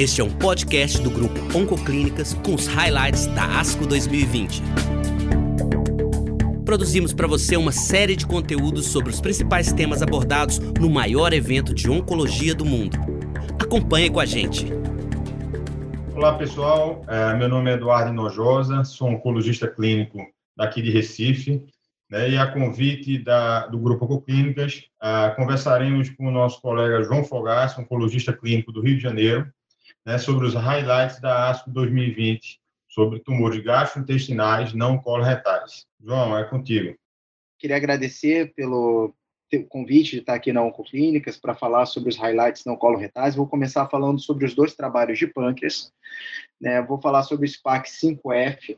Este é um podcast do grupo Oncoclínicas com os highlights da ASCO 2020. Produzimos para você uma série de conteúdos sobre os principais temas abordados no maior evento de oncologia do mundo. Acompanhe com a gente. Olá, pessoal. É, meu nome é Eduardo Nojosa, sou oncologista clínico daqui de Recife. Né, e a convite da, do Grupo Oncoclínicas, uh, conversaremos com o nosso colega João Fogaça, oncologista clínico do Rio de Janeiro, né, sobre os highlights da ASCO 2020, sobre tumores gastrointestinais não coloretais. João, é contigo. Queria agradecer pelo convite de estar aqui na Oncoclínicas para falar sobre os highlights não coloretais. Vou começar falando sobre os dois trabalhos de pâncreas. Né? Vou falar sobre o SPAC 5F,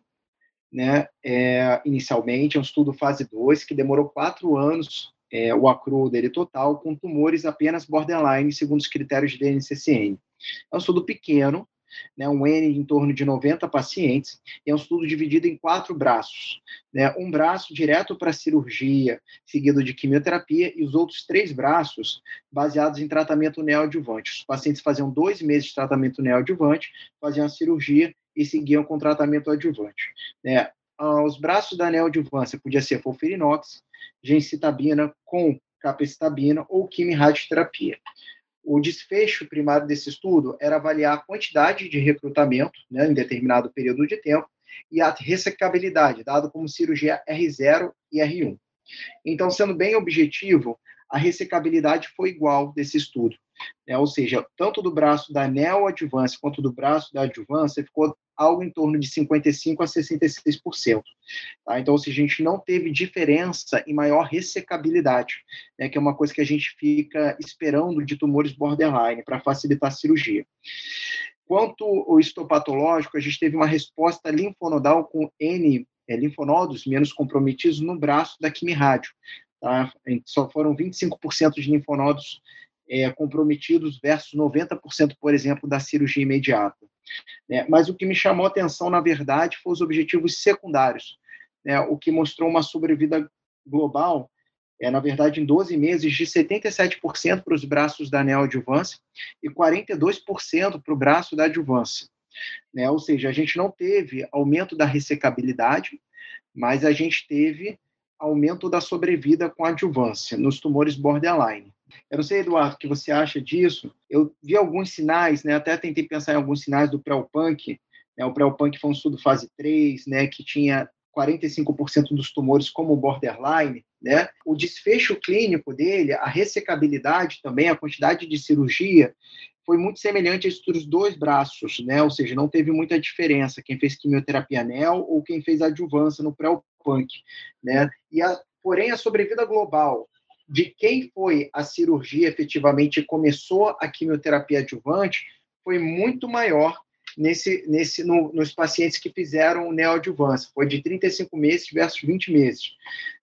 né? É, inicialmente, é um estudo fase 2 que demorou quatro anos é, o acruo dele total, com tumores apenas borderline, segundo os critérios de DNCCN. É um estudo pequeno, né, um N em torno de 90 pacientes, e é um estudo dividido em quatro braços. Né, um braço direto para cirurgia, seguido de quimioterapia, e os outros três braços baseados em tratamento neoadjuvante. Os pacientes faziam dois meses de tratamento neoadjuvante, faziam a cirurgia e seguiam com tratamento adjuvante. Né, os braços da neoadjuvância podia ser folfirinox, gencitabina com capecitabina ou quimio-radioterapia. O desfecho primário desse estudo era avaliar a quantidade de recrutamento né, em determinado período de tempo e a ressecabilidade, dado como cirurgia R0 e R1. Então, sendo bem objetivo, a ressecabilidade foi igual desse estudo. Né? Ou seja, tanto do braço da neoadjuvância quanto do braço da adjuvância ficou algo em torno de 55% a 66%. Tá? Então, se a gente não teve diferença em maior ressecabilidade, né, que é uma coisa que a gente fica esperando de tumores borderline para facilitar a cirurgia. Quanto ao histopatológico, a gente teve uma resposta linfonodal com N é, linfonodos menos comprometidos no braço da quimirádio. Tá? Só foram 25% de linfonodos é, comprometidos versus 90%, por exemplo, da cirurgia imediata. Né? Mas o que me chamou a atenção, na verdade, foram os objetivos secundários, né? o que mostrou uma sobrevida global, é, na verdade, em 12 meses, de 77% para os braços da neoadjuvância e 42% para o braço da adjuvância. Né? Ou seja, a gente não teve aumento da ressecabilidade, mas a gente teve aumento da sobrevida com adjuvância nos tumores borderline. Eu não sei, Eduardo, o que você acha disso. Eu vi alguns sinais, né, até tentei pensar em alguns sinais do pré-punk. Né, o pré-punk foi um estudo fase 3, né, que tinha 45% dos tumores como borderline, né? O desfecho clínico dele, a ressecabilidade também, a quantidade de cirurgia, foi muito semelhante a estudos dois braços, né? Ou seja, não teve muita diferença quem fez quimioterapia NEL ou quem fez adjuvância no pré-punk, né? E a, porém a sobrevida global de quem foi a cirurgia efetivamente e começou a quimioterapia adjuvante foi muito maior nesse, nesse, no, nos pacientes que fizeram neoadjuvância, foi de 35 meses versus 20 meses.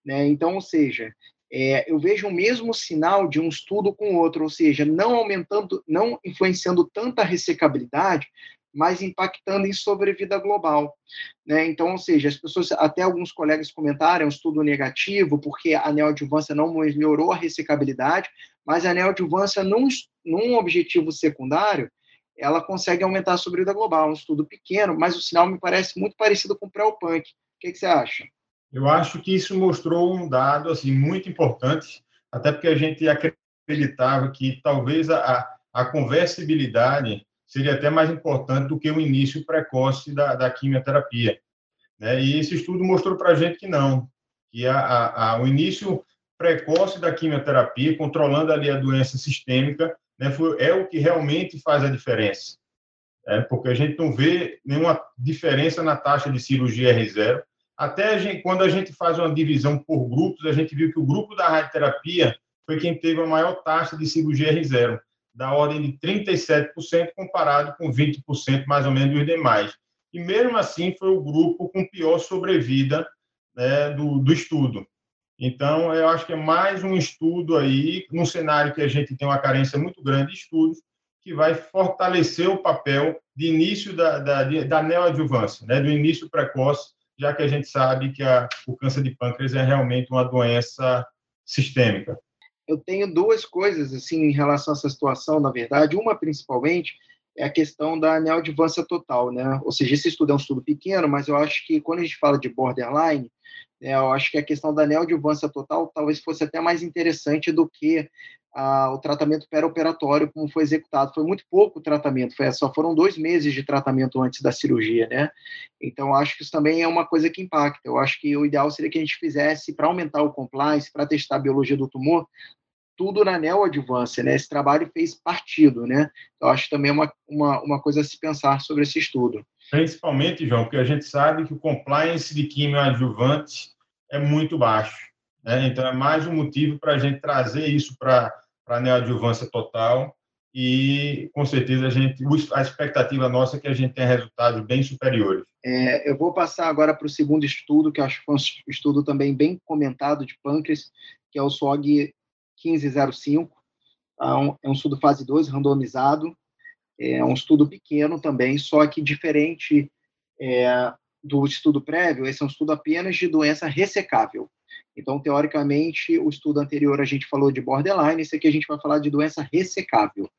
Né? Então, ou seja, é, eu vejo o mesmo sinal de um estudo com outro, ou seja, não aumentando, não influenciando tanta ressecabilidade, mas impactando em sobrevida global. Né? Então, ou seja, as pessoas, até alguns colegas comentaram, é um estudo negativo, porque a neoadjuvância não melhorou a ressecabilidade, mas a neoadjuvância, num, num objetivo secundário, ela consegue aumentar a sobrevida global. Um estudo pequeno, mas o sinal me parece muito parecido com o pré-punk. O que, que você acha? Eu acho que isso mostrou um dado assim muito importante, até porque a gente acreditava que talvez a, a conversibilidade seria até mais importante do que o início precoce da, da quimioterapia. Né? E esse estudo mostrou para a gente que não, que a, a, a, o início precoce da quimioterapia, controlando ali a doença sistêmica, né, foi, é o que realmente faz a diferença. É, porque a gente não vê nenhuma diferença na taxa de cirurgia R0. Até a gente, quando a gente faz uma divisão por grupos, a gente viu que o grupo da radioterapia foi quem teve a maior taxa de cirurgia R0 da ordem de 37%, comparado com 20% mais ou menos dos demais. E mesmo assim foi o grupo com pior sobrevida né, do, do estudo. Então, eu acho que é mais um estudo aí, num cenário que a gente tem uma carência muito grande de estudos, que vai fortalecer o papel de início da, da, da neoadjuvância, né, do início precoce, já que a gente sabe que a, o câncer de pâncreas é realmente uma doença sistêmica eu tenho duas coisas assim em relação a essa situação, na verdade. Uma, principalmente, é a questão da neoadjuvância total, né? Ou seja, esse estudo é um estudo pequeno, mas eu acho que quando a gente fala de borderline, né, eu acho que a questão da neoadjuvância total talvez fosse até mais interessante do que o tratamento pré-operatório como foi executado. Foi muito pouco o tratamento, foi, só foram dois meses de tratamento antes da cirurgia, né? Então, acho que isso também é uma coisa que impacta. Eu acho que o ideal seria que a gente fizesse, para aumentar o compliance, para testar a biologia do tumor, tudo na neoadjuvância, né? Esse trabalho fez partido, né? Então, acho também uma, uma, uma coisa a se pensar sobre esse estudo. Principalmente, João, porque a gente sabe que o compliance de quimioadjuvante é muito baixo. Né? Então, é mais um motivo para a gente trazer isso para a neoadjuvância total e, com certeza, a, gente, a expectativa nossa é que a gente tenha resultados bem superiores. É, eu vou passar agora para o segundo estudo, que acho que foi um estudo também bem comentado de pâncreas, que é o SOG 1505. É um, é um estudo fase 2, randomizado. É um estudo pequeno também, só que diferente é, do estudo prévio, esse é um estudo apenas de doença ressecável. Então, teoricamente, o estudo anterior a gente falou de borderline, esse aqui a gente vai falar de doença ressecável.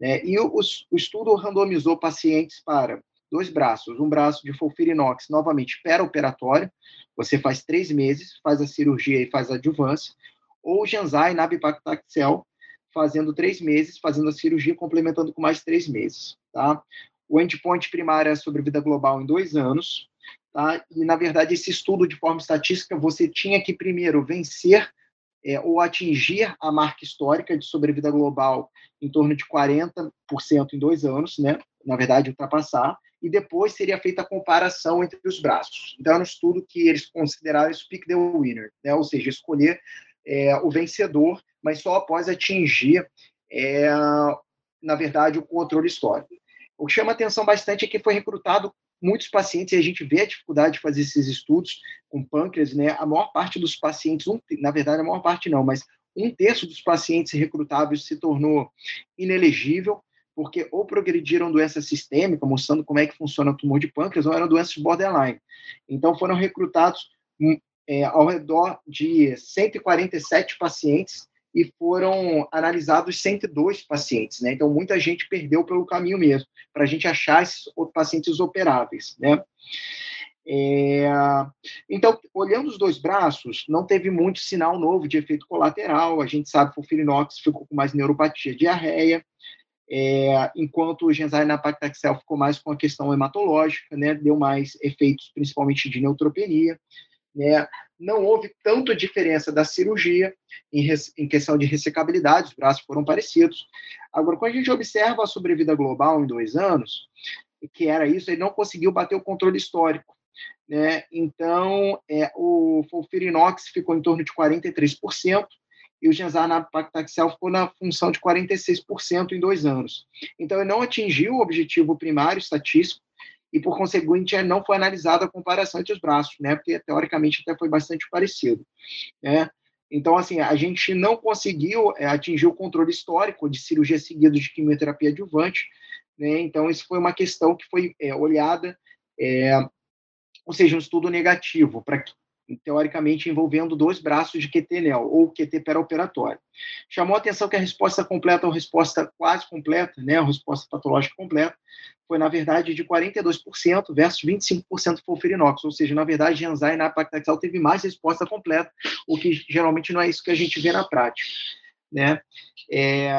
Né? E o, o, estudo randomizou pacientes para dois braços, um braço de fulfirinox, novamente operatório você faz três meses, faz a cirurgia e faz a adjuvância, ou Janzai nabipactaxel, fazendo três meses, fazendo a cirurgia, complementando com mais três meses. Tá? O endpoint primário é sobre vida global em dois anos, Tá? E, na verdade, esse estudo, de forma estatística, você tinha que primeiro vencer é, ou atingir a marca histórica de sobrevida global em torno de 40% em dois anos, né? na verdade, ultrapassar, e depois seria feita a comparação entre os braços. Então, era um estudo que eles consideraram isso pick the winner, né? ou seja, escolher é, o vencedor, mas só após atingir, é, na verdade, o controle histórico. O que chama atenção bastante é que foi recrutado muitos pacientes, e a gente vê a dificuldade de fazer esses estudos com pâncreas, né? A maior parte dos pacientes, um, na verdade, a maior parte não, mas um terço dos pacientes recrutáveis se tornou inelegível, porque ou progrediram doença sistêmica, mostrando como é que funciona o tumor de pâncreas, ou eram doenças borderline. Então, foram recrutados é, ao redor de 147 pacientes e foram analisados 102 pacientes, né? Então, muita gente perdeu pelo caminho mesmo, para a gente achar esses pacientes operáveis, né? É... Então, olhando os dois braços, não teve muito sinal novo de efeito colateral. A gente sabe que o Filinox ficou com mais neuropatia, diarreia, é... enquanto o Genzyme paclitaxel ficou mais com a questão hematológica, né? Deu mais efeitos, principalmente de neutropenia. Né? Não houve tanta diferença da cirurgia em, em, questão de ressecabilidade, os braços foram parecidos. Agora, quando a gente observa a sobrevida global em dois anos, que era isso, ele não conseguiu bater o controle histórico. Né? Então, é, o Fulfirinox ficou em torno de 43%, e o Genzar paclitaxel ficou na função de 46% em dois anos. Então, ele não atingiu o objetivo primário estatístico, e, por conseguinte, não foi analisada a comparação entre os braços, né? Porque, teoricamente, até foi bastante parecido, né? Então, assim, a gente não conseguiu é, atingir o controle histórico de cirurgia seguida de quimioterapia adjuvante, né? Então, isso foi uma questão que foi é, olhada, é, ou seja, um estudo negativo para teoricamente envolvendo dois braços de QT-NEL, ou QT operatório Chamou a atenção que a resposta completa, ou resposta quase completa, né, a resposta patológica completa, foi, na verdade, de 42% versus 25% fulfirinox, ou seja, na verdade, Genzai na paclitaxel teve mais resposta completa, o que geralmente não é isso que a gente vê na prática. Né? É,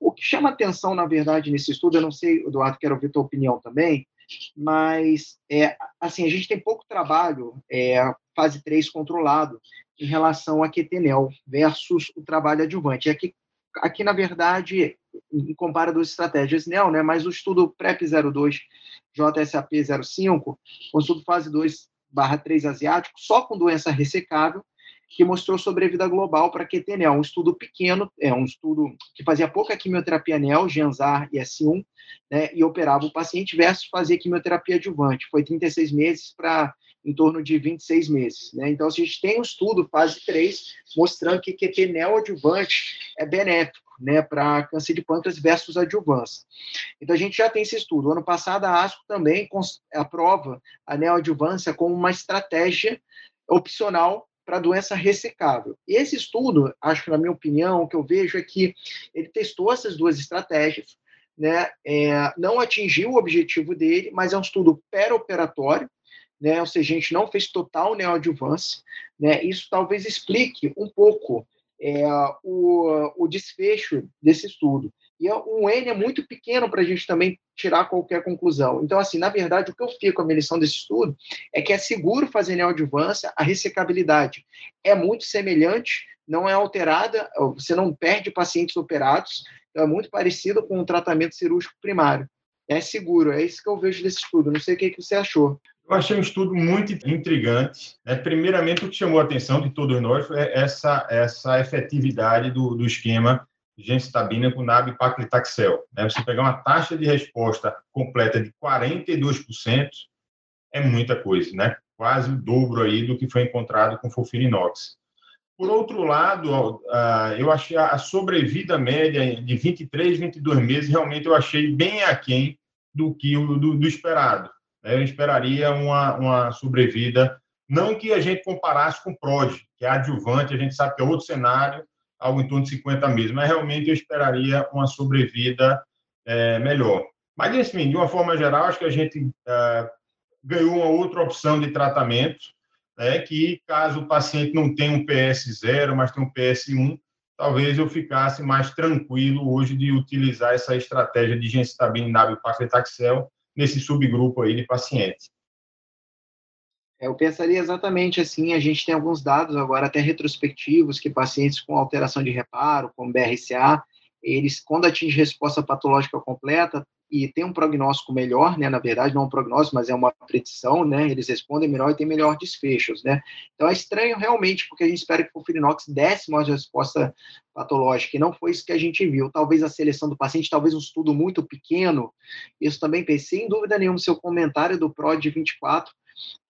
o que chama atenção, na verdade, nesse estudo, eu não sei, Eduardo, quero ouvir tua opinião também, mas é, assim, a gente tem pouco trabalho, é, fase 3 controlado, em relação a QTNEL versus o trabalho adjuvante. Aqui, aqui na verdade, compara duas estratégias NEL, né, mas o estudo PrEP02, JSAP05, o estudo fase 2 barra 3 asiático, só com doença ressecável, que mostrou sobrevida global para QTNEL, um estudo pequeno, é um estudo que fazia pouca quimioterapia NEL, Genzar e S1, né, e operava o paciente versus fazer quimioterapia adjuvante. Foi 36 meses para em torno de 26 meses. Né? Então, a gente tem um estudo, fase 3, mostrando que QT neoadjuvante é benéfico né, para câncer de pâncreas versus adjuvância. Então, a gente já tem esse estudo. Ano passado, a ASCO também aprova a neoadjuvância como uma estratégia opcional para doença ressecável. E esse estudo, acho que na minha opinião, o que eu vejo é que ele testou essas duas estratégias, né, é, não atingiu o objetivo dele, mas é um estudo pré-operatório, né, ou seja, a gente não fez total neoadjuvância, né, isso talvez explique um pouco é, o, o desfecho desse estudo. E um N é muito pequeno para a gente também tirar qualquer conclusão. Então, assim, na verdade, o que eu fico a minha lição desse estudo é que é seguro fazer neoadjuvância, a ressecabilidade é muito semelhante, não é alterada, você não perde pacientes operados, então é muito parecido com o tratamento cirúrgico primário. É seguro, é isso que eu vejo desse estudo. Não sei o que, que você achou. Eu achei um estudo muito intrigante. Né? Primeiramente, o que chamou a atenção de todos nós foi essa, essa efetividade do, do esquema gemcitabina com nab-paclitaxel. Né? Você pegar uma taxa de resposta completa de 42% é muita coisa, né? Quase o dobro aí do que foi encontrado com fulfirinox. Por outro lado, eu achei a sobrevida média de 23, 22 meses, realmente eu achei bem aquém do que o do, do esperado. Né? Eu esperaria uma, uma sobrevida, não que a gente comparasse com PROD, que é adjuvante, a gente sabe que é outro cenário, algo em torno de 50 meses, mas realmente eu esperaria uma sobrevida é, melhor. Mas, enfim, de uma forma geral, acho que a gente é, ganhou uma outra opção de tratamento, né, que caso o paciente não tenha um PS0, mas tenha um PS1, talvez eu ficasse mais tranquilo hoje de utilizar essa estratégia de gencitabina e paclitaxel nesse subgrupo aí de pacientes. Eu pensaria exatamente assim. A gente tem alguns dados agora, até retrospectivos, que pacientes com alteração de reparo, com BRCA, eles, quando atingem resposta patológica completa e tem um prognóstico melhor, né? Na verdade, não é um prognóstico, mas é uma predição, né? Eles respondem melhor e têm melhor desfechos, né? Então é estranho realmente, porque a gente espera que o Firinox desse uma resposta patológica, e não foi isso que a gente viu. Talvez a seleção do paciente, talvez um estudo muito pequeno, isso também pensei, sem dúvida nenhuma, seu comentário do PROD 24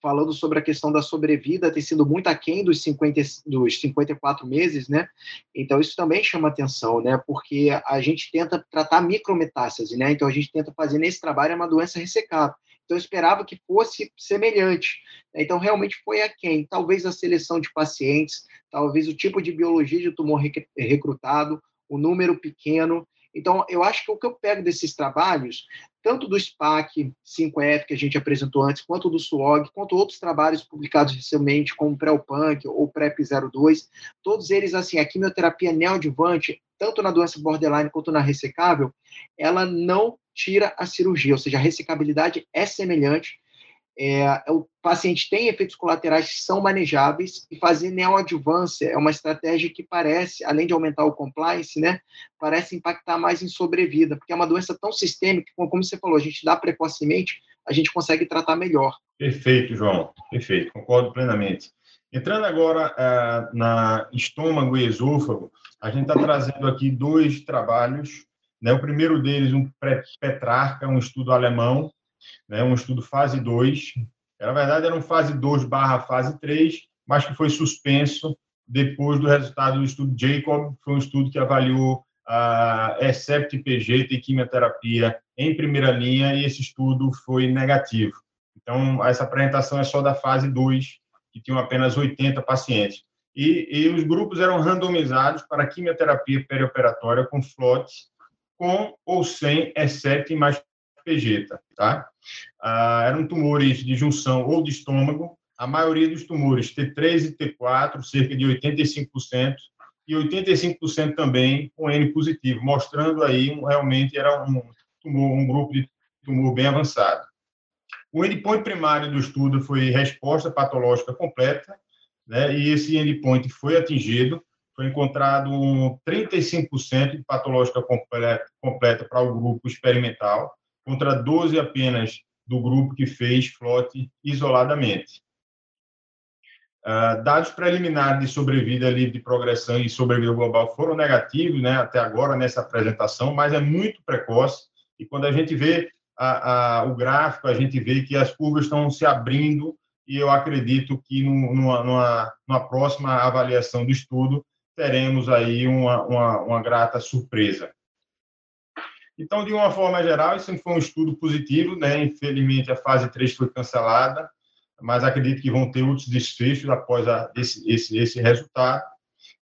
falando sobre a questão da sobrevida ter sido muito aquém dos, 50, dos 54 meses, né? Então, isso também chama atenção, né? Porque a gente tenta tratar micrometástase, né? Então, a gente tenta fazer nesse trabalho uma doença ressecada. Então, eu esperava que fosse semelhante. Então, realmente foi aquém. Talvez a seleção de pacientes, talvez o tipo de biologia de tumor recrutado, o número pequeno, então, eu acho que o que eu pego desses trabalhos, tanto do SPAC 5F, que a gente apresentou antes, quanto do SWOG, quanto outros trabalhos publicados recentemente, como PrEP-Punk ou PrEP-02, todos eles, assim, a quimioterapia neoadjuvante, tanto na doença borderline quanto na ressecável, ela não tira a cirurgia, ou seja, a ressecabilidade é semelhante, é, o paciente tem efeitos colaterais que são manejáveis e fazer neoadjuvância é uma estratégia que parece, além de aumentar o compliance, né, parece impactar mais em sobrevida, porque é uma doença tão sistêmica, como você falou, a gente dá precocemente, a gente consegue tratar melhor. Perfeito, João, perfeito, concordo plenamente. Entrando agora uh, na estômago e esôfago, a gente está trazendo aqui dois trabalhos, né, o primeiro deles, um Petrarca, um estudo alemão, né, um estudo fase 2. Na verdade, era um fase 2 barra fase 3, mas que foi suspenso depois do resultado do estudo Jacob. Foi um estudo que avaliou a ESEPT PG e quimioterapia em primeira linha e esse estudo foi negativo. Então, essa apresentação é só da fase 2, que tinha apenas 80 pacientes. E, e os grupos eram randomizados para quimioterapia perioperatória com FLOT, com ou sem E7 mais Vegeta, tá? Ah, eram tumores de junção ou de estômago, a maioria dos tumores T3 e T4, cerca de 85%, e 85% também com N positivo, mostrando aí um, realmente era um tumor, um grupo de tumor bem avançado. O endpoint primário do estudo foi resposta patológica completa, né, e esse endpoint foi atingido, foi encontrado 35% de patológica completa, completa para o grupo experimental, contra 12 apenas do grupo que fez flote isoladamente. Uh, dados preliminares de sobrevida livre de progressão e sobrevida global foram negativos, né, até agora nessa apresentação, mas é muito precoce. E quando a gente vê a, a, o gráfico, a gente vê que as curvas estão se abrindo e eu acredito que numa, numa, numa próxima avaliação do estudo teremos aí uma, uma, uma grata surpresa. Então, de uma forma geral, isso foi um estudo positivo, né? Infelizmente, a fase 3 foi cancelada, mas acredito que vão ter outros desfechos após a, esse, esse, esse resultado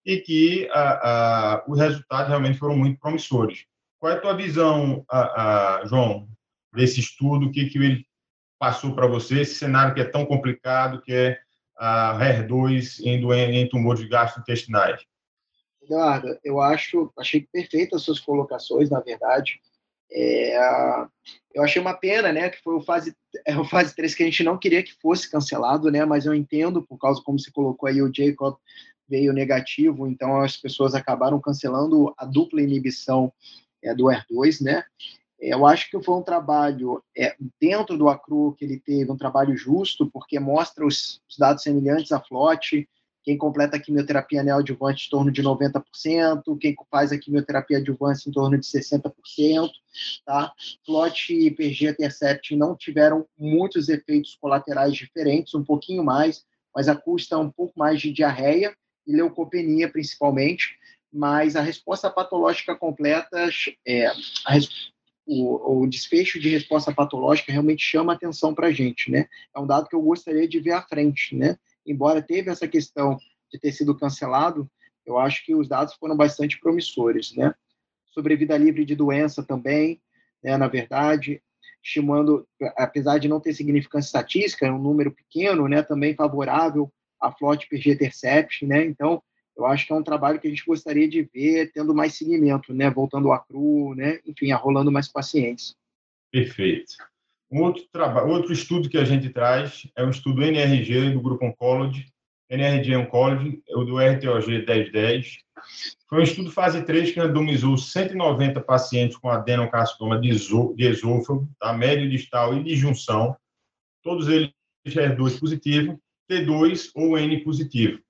e que a, a, os resultados realmente foram muito promissores. Qual é a tua visão, a, João, desse estudo? O que, que ele passou para você? Esse cenário que é tão complicado, que é a HER2 em, em tumores gastrointestinais. Eduardo, eu acho, achei perfeitas as suas colocações, na verdade. É, eu achei uma pena, né, que foi o fase, é o fase 3 que a gente não queria que fosse cancelado, né, mas eu entendo, por causa como você colocou aí, o Jacob veio negativo, então as pessoas acabaram cancelando a dupla inibição é, do R2, né, eu acho que foi um trabalho é, dentro do ACRU que ele teve, um trabalho justo, porque mostra os, os dados semelhantes à FLOT, quem completa a quimioterapia neoadjuvante em torno de 90%, quem faz a quimioterapia adjuvante em torno de 60%, tá? FLOT e PG Intercept não tiveram muitos efeitos colaterais diferentes, um pouquinho mais, mas a custa um pouco mais de diarreia e leucopenia, principalmente, mas a resposta patológica completa, é, a, o, o, desfecho de resposta patológica realmente chama atenção para a gente, né? É um dado que eu gostaria de ver à frente, né? Embora teve essa questão de ter sido cancelado, eu acho que os dados foram bastante promissores, né? Sobrevida livre de doença também, né? Na verdade, estimando, apesar de não ter significância estatística, é um número pequeno, né? Também favorável à flote PG-Intercept, né? Então, eu acho que é um trabalho que a gente gostaria de ver tendo mais seguimento, né? Voltando ao cru, né? Enfim, arrolando mais pacientes. Perfeito. Um outro, trabalho, outro estudo que a gente traz é o estudo NRG do Grupo Oncology, NRG Oncology, o do RTOG 1010. Foi um estudo fase 3 que randomizou 190 pacientes com adenocarcinoma de esôfago, tá? médio distal e de junção, todos eles R2 positivo, T2 ou N positivo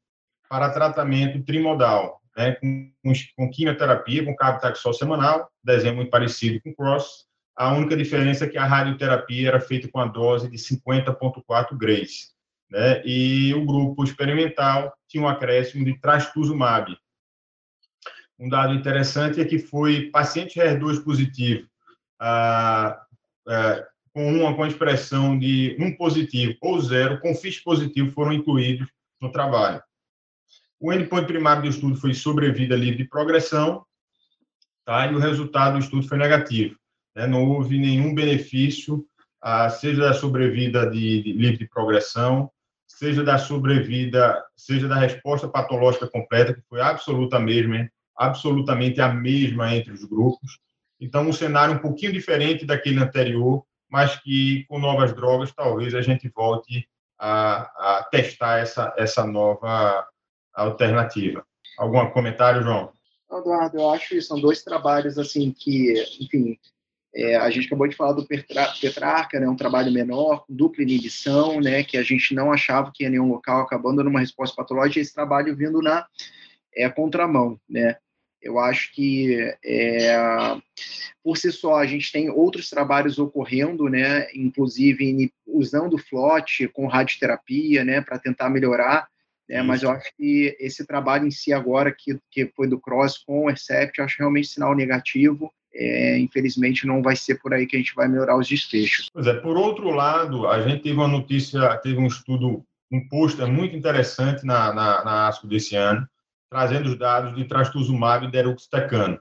para tratamento trimodal, né, com, com, quimioterapia, com carbotaxol semanal, desenho muito parecido com CROSS. A única diferença é que a radioterapia era feita com a dose de 50,4 grays. Né, e o grupo experimental tinha um acréscimo de trastuzumab. Um dado interessante é que foi paciente HER2 positivo, ah, ah, com uma com expressão de um positivo ou zero, com FIS positivo, foram incluídos no trabalho. O endpoint primário do estudo foi sobrevida livre de progressão, tá? e o resultado do estudo foi negativo. Né? Não houve nenhum benefício, ah, seja da sobrevida de, de, livre progressão, seja da sobrevida, seja da resposta patológica completa, que foi absoluta mesma, absolutamente a mesma entre os grupos. Então, um cenário um pouquinho diferente daquele anterior, mas que com novas drogas talvez a gente volte a, a testar essa, essa nova alternativa. Algum comentário, João? Eduardo, eu acho que são dois trabalhos assim que, enfim, é, a gente acabou de falar do Petrarca, né, um trabalho menor, com dupla inibição, né, que a gente não achava que ia nenhum local, acabando numa resposta patológica, esse trabalho vindo na é, contramão, né. Eu acho que, é, por si só, a gente tem outros trabalhos ocorrendo, né, inclusive usando FLOT com radioterapia, né, para tentar melhorar né? Mas eu acho que esse trabalho em si agora, que, que foi do Cross com o Ercept, eu acho realmente sinal negativo. É, infelizmente não vai ser por aí que a gente vai melhorar os desfechos. Pois é, por outro lado, a gente teve uma notícia, teve um estudo, um pôster muito interessante na, na, na ASCO desse ano, trazendo os dados de trastuzumab e deruxtecano.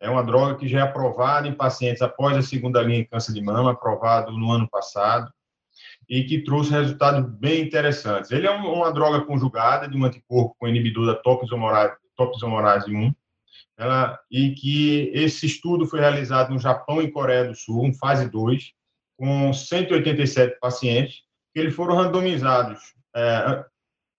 É uma droga que já é aprovada em pacientes após a segunda linha em câncer de mama, aprovado no ano passado, e que trouxe resultados bem interessantes. Ele é uma droga conjugada de um anticorpo com inibidor da topoisomerase 1, ela, e que esse estudo foi realizado no Japão e Coreia do Sul, em fase 2, com 187 pacientes, que eles foram randomizados, é,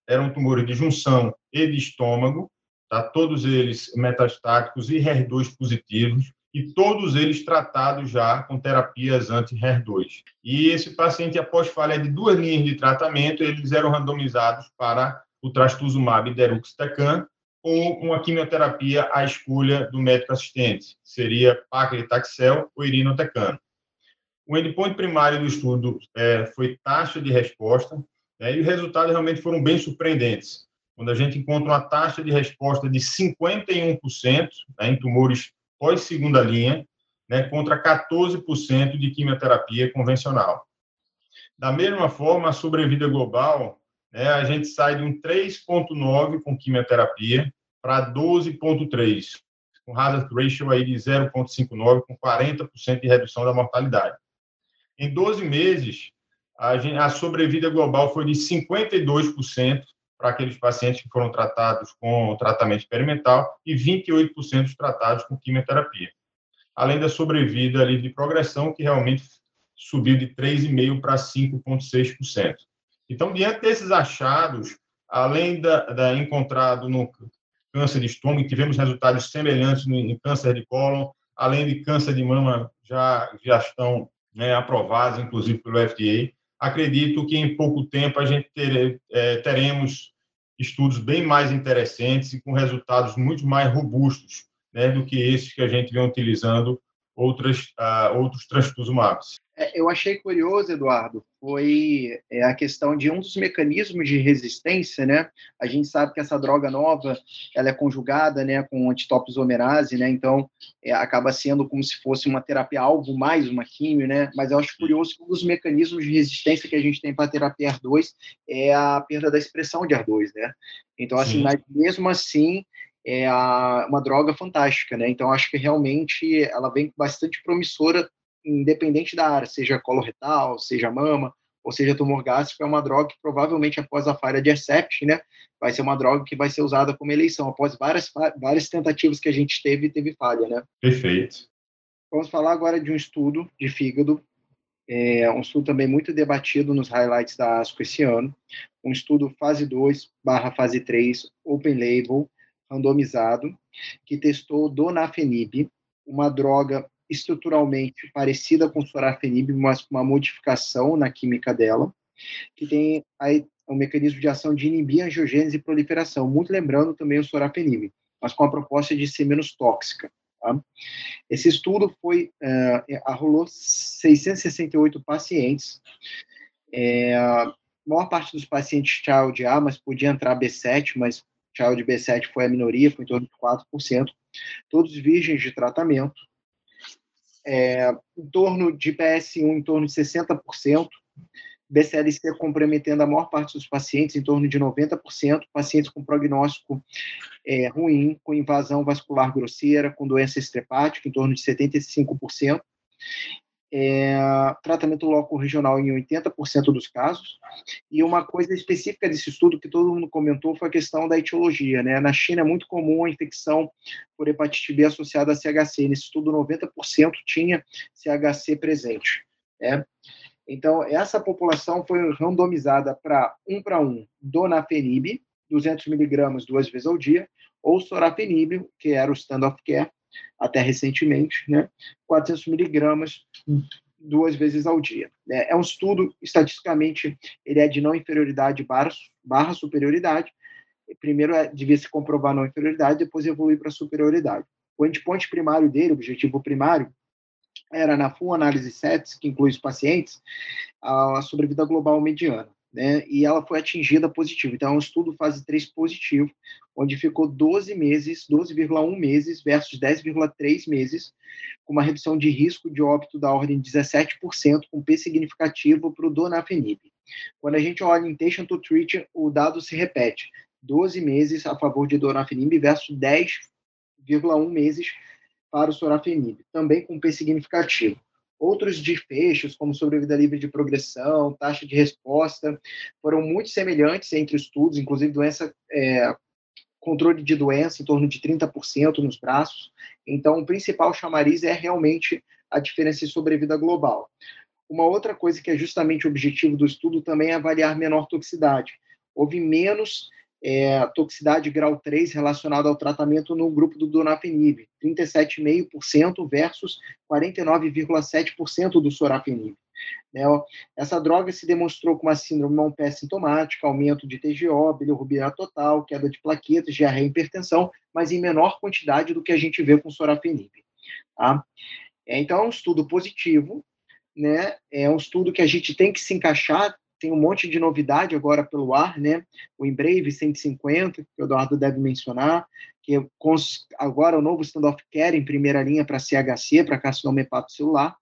eram tumores de junção e de estômago, tá? todos eles metastáticos e HER2 positivos, e todos eles tratados já com terapias anti-HER2. E esse paciente, após falha de duas linhas de tratamento, eles eram randomizados para o trastuzumab deruxtecan ou uma quimioterapia à escolha do médico assistente, seria paclitaxel ou irinotecano. O endpoint primário do estudo é, foi taxa de resposta, né, e os resultados realmente foram bem surpreendentes. Quando a gente encontra uma taxa de resposta de 51% né, em tumores pós segunda linha, né, contra 14% de quimioterapia convencional. Da mesma forma, a sobrevida global, né, a gente sai de um 3,9 com quimioterapia para 12,3 com hazard ratio aí de 0,59, com 40% de redução da mortalidade. Em 12 meses, a, gente, a sobrevida global foi de 52% para aqueles pacientes que foram tratados com tratamento experimental e 28% tratados com quimioterapia. Além da sobrevida ali de progressão, que realmente subiu de 3,5% para 5,6%. Então, diante desses achados, além da, da encontrado no câncer de estômago, tivemos resultados semelhantes em câncer de cólon, além de câncer de mama, já, já estão né, aprovados, inclusive pelo FDA. Acredito que em pouco tempo a gente ter, é, teremos estudos bem mais interessantes e com resultados muito mais robustos né, do que esses que a gente vem utilizando outras, uh, outros trastuzumabs. É, eu achei curioso, Eduardo, foi é, a questão de um dos mecanismos de resistência, né? A gente sabe que essa droga nova, ela é conjugada, né, com antitoposomerase, né? Então, é, acaba sendo como se fosse uma terapia-alvo mais uma químio, né? Mas eu acho curioso que um dos mecanismos de resistência que a gente tem para a terapia R2 é a perda da expressão de R2, né? Então, assim, mas mesmo assim, é uma droga fantástica, né? Então acho que realmente ela vem bastante promissora, independente da área, seja coloretal, seja mama, ou seja tumor gástrico, é uma droga que provavelmente após a falha de Hercept, né, vai ser uma droga que vai ser usada como eleição. Após várias várias tentativas que a gente teve, teve falha, né? Perfeito. Vamos falar agora de um estudo de fígado, é um estudo também muito debatido nos highlights da ASCO esse ano, um estudo fase 2 barra fase 3, open label, randomizado que testou donafenib, uma droga estruturalmente parecida com sorafenib, mas com uma modificação na química dela, que tem aí um mecanismo de ação de inibir angiogênese e proliferação, muito lembrando também o sorafenib, mas com a proposta de ser menos tóxica. Tá? Esse estudo foi uh, arrolou 668 pacientes. É, a maior parte dos pacientes child A, mas podia entrar B7, mas Child B7 foi a minoria, foi em torno de 4%, todos virgens de tratamento, é, em torno de PS1, em torno de 60%, BCLC comprometendo a maior parte dos pacientes, em torno de 90%, pacientes com prognóstico é, ruim, com invasão vascular grosseira, com doença estrepática, em torno de 75%, é, tratamento local regional em 80% dos casos. E uma coisa específica desse estudo que todo mundo comentou foi a questão da etiologia. Né? Na China é muito comum a infecção por hepatite B associada a CHC. Nesse estudo, 90% tinha CHC presente. Né? Então, essa população foi randomizada para um para um donafenib, 200 miligramas duas vezes ao dia, ou sorafenib, que era o standard of care, até recentemente, né, 400 miligramas duas vezes ao dia. É, é um estudo, estatisticamente, ele é de não inferioridade barra, barra superioridade. Primeiro é, devia se comprovar não inferioridade, depois evoluir para superioridade. O endpoint primário dele, o objetivo primário, era na full análise SETS, que inclui os pacientes, a sobrevida global mediana né, e ela foi atingida positiva. Então, é um estudo fase 3 positivo, onde ficou 12 meses, 12,1 meses versus 10,3 meses, com uma redução de risco de óbito da ordem de 17%, com P significativo para o donafenib. Quando a gente olha intention to treat, o dado se repete, 12 meses a favor de donafenib versus 10,1 meses para o sorafenib, também com P significativo. Outros desfechos, como sobrevida livre de progressão, taxa de resposta, foram muito semelhantes entre estudos, inclusive doença, é, controle de doença em torno de 30% nos braços. Então, o principal chamariz é realmente a diferença em sobrevida global. Uma outra coisa que é justamente o objetivo do estudo também é avaliar menor toxicidade. Houve menos é, toxicidade grau 3 relacionada ao tratamento no grupo do donafenib, 37,5% versus 49,7% do sorafenib. Né? Essa droga se demonstrou com uma síndrome não pé sintomática, aumento de TGO, bilirrubina total, queda de plaquetas, diarreia e hipertensão, mas em menor quantidade do que a gente vê com sorafenib. Tá? É, então, é um estudo positivo, né? é um estudo que a gente tem que se encaixar tem um monte de novidade agora pelo ar, né? O Embrave 150, que o Eduardo deve mencionar, que agora o novo standoff care em primeira linha para CHC, para carcinoma hepatocelular,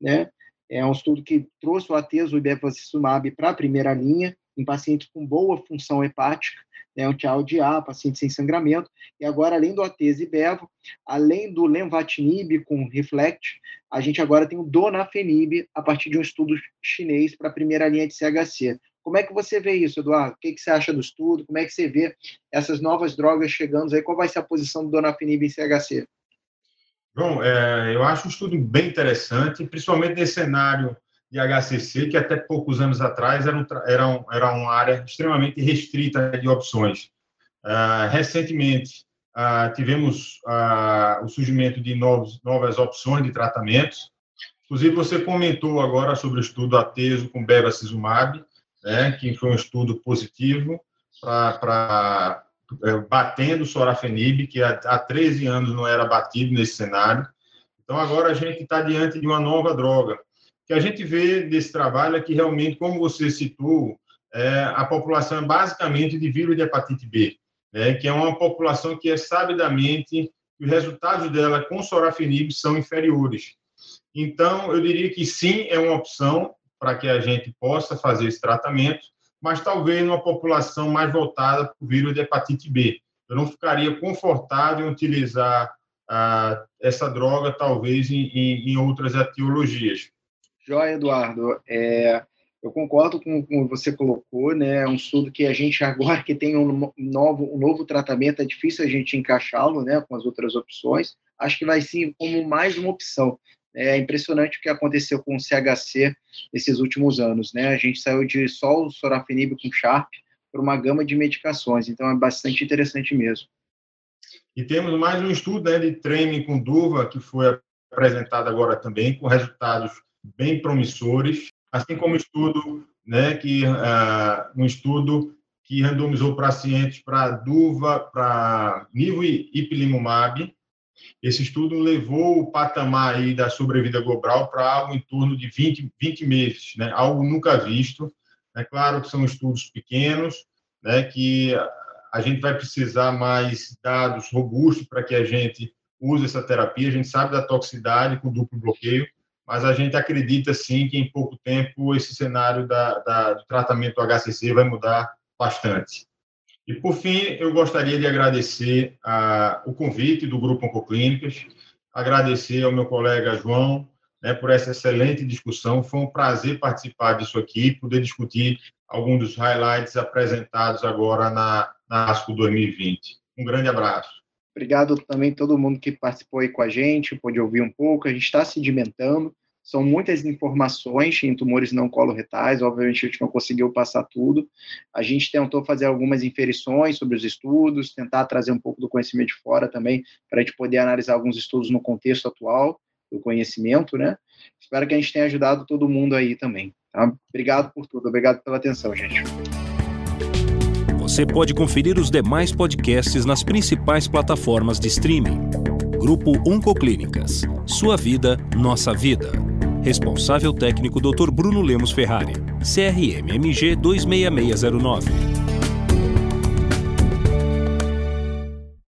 né? É um estudo que trouxe o ateso e bevacizumab para a primeira linha, em pacientes com boa função hepática, né, um TIA, paciente sem sangramento, e agora, além do Atesibevo, além do Lenvatinib com Reflect, a gente agora tem o Donafenib, a partir de um estudo chinês para a primeira linha de CHC. Como é que você vê isso, Eduardo? O que, que você acha do estudo? Como é que você vê essas novas drogas chegando aí? Qual vai ser a posição do Donafenib em CHC? Bom, é, eu acho um estudo bem interessante, principalmente nesse cenário de HCC, que até poucos anos atrás era, era, um, era uma área extremamente restrita de opções. Uh, recentemente, uh, tivemos uh, o surgimento de novos, novas opções de tratamentos. Inclusive, você comentou agora sobre o estudo ATESO com bevacizumab, né, que foi um estudo positivo para é, batendo o sorafenib, que há, há 13 anos não era batido nesse cenário. Então, agora a gente está diante de uma nova droga, que a gente vê desse trabalho é que realmente, como você citou, é, a população é basicamente de vírus de hepatite B, né, que é uma população que é sabidamente os resultados dela com sorafenib são inferiores. Então, eu diria que sim, é uma opção para que a gente possa fazer esse tratamento, mas talvez numa população mais voltada para o vírus de hepatite B. Eu não ficaria confortável em utilizar ah, essa droga, talvez, em, em, outras etiologias. Joia, Eduardo. É, eu concordo com o que você colocou, né? É um estudo que a gente agora que tem um novo, um novo tratamento, é difícil a gente encaixá-lo, né, com as outras opções. Acho que vai sim como mais uma opção. É impressionante o que aconteceu com o CHC nesses últimos anos, né? A gente saiu de só o sorafenib com Sharp para uma gama de medicações, então é bastante interessante mesmo. E temos mais um estudo né, de training com Duva que foi apresentado agora também, com resultados bem promissores, assim como estudo, né, que uh, um estudo que randomizou pacientes para Duva, para Nivo e Ipilimumab. Esse estudo levou o patamar aí da sobrevida global para algo em torno de 20, 20 meses, né, algo nunca visto. É claro que são estudos pequenos, né, que a gente vai precisar mais dados robustos para que a gente use essa terapia. A gente sabe da toxicidade com duplo bloqueio, mas a gente acredita sim que em pouco tempo esse cenário da, da, do tratamento do HCC vai mudar bastante. E por fim, eu gostaria de agradecer a, o convite do Grupo Oncoclínicas, agradecer ao meu colega João né, por essa excelente discussão. Foi um prazer participar disso aqui, poder discutir alguns dos highlights apresentados agora na, na ASCO 2020. Um grande abraço. Obrigado também a todo mundo que participou aí com a gente, pôde ouvir um pouco. A gente está sedimentando, são muitas informações em tumores não coloretais, obviamente a gente não conseguiu passar tudo. A gente tentou fazer algumas inferições sobre os estudos, tentar trazer um pouco do conhecimento de fora também, para a gente poder analisar alguns estudos no contexto atual do conhecimento, né? Espero que a gente tenha ajudado todo mundo aí também. Tá? Obrigado por tudo, obrigado pela atenção, gente. Você pode conferir os demais podcasts nas principais plataformas de streaming. Grupo Oncoclínicas. Sua vida, nossa vida. Responsável técnico Dr. Bruno Lemos Ferrari. CRM MG 26609.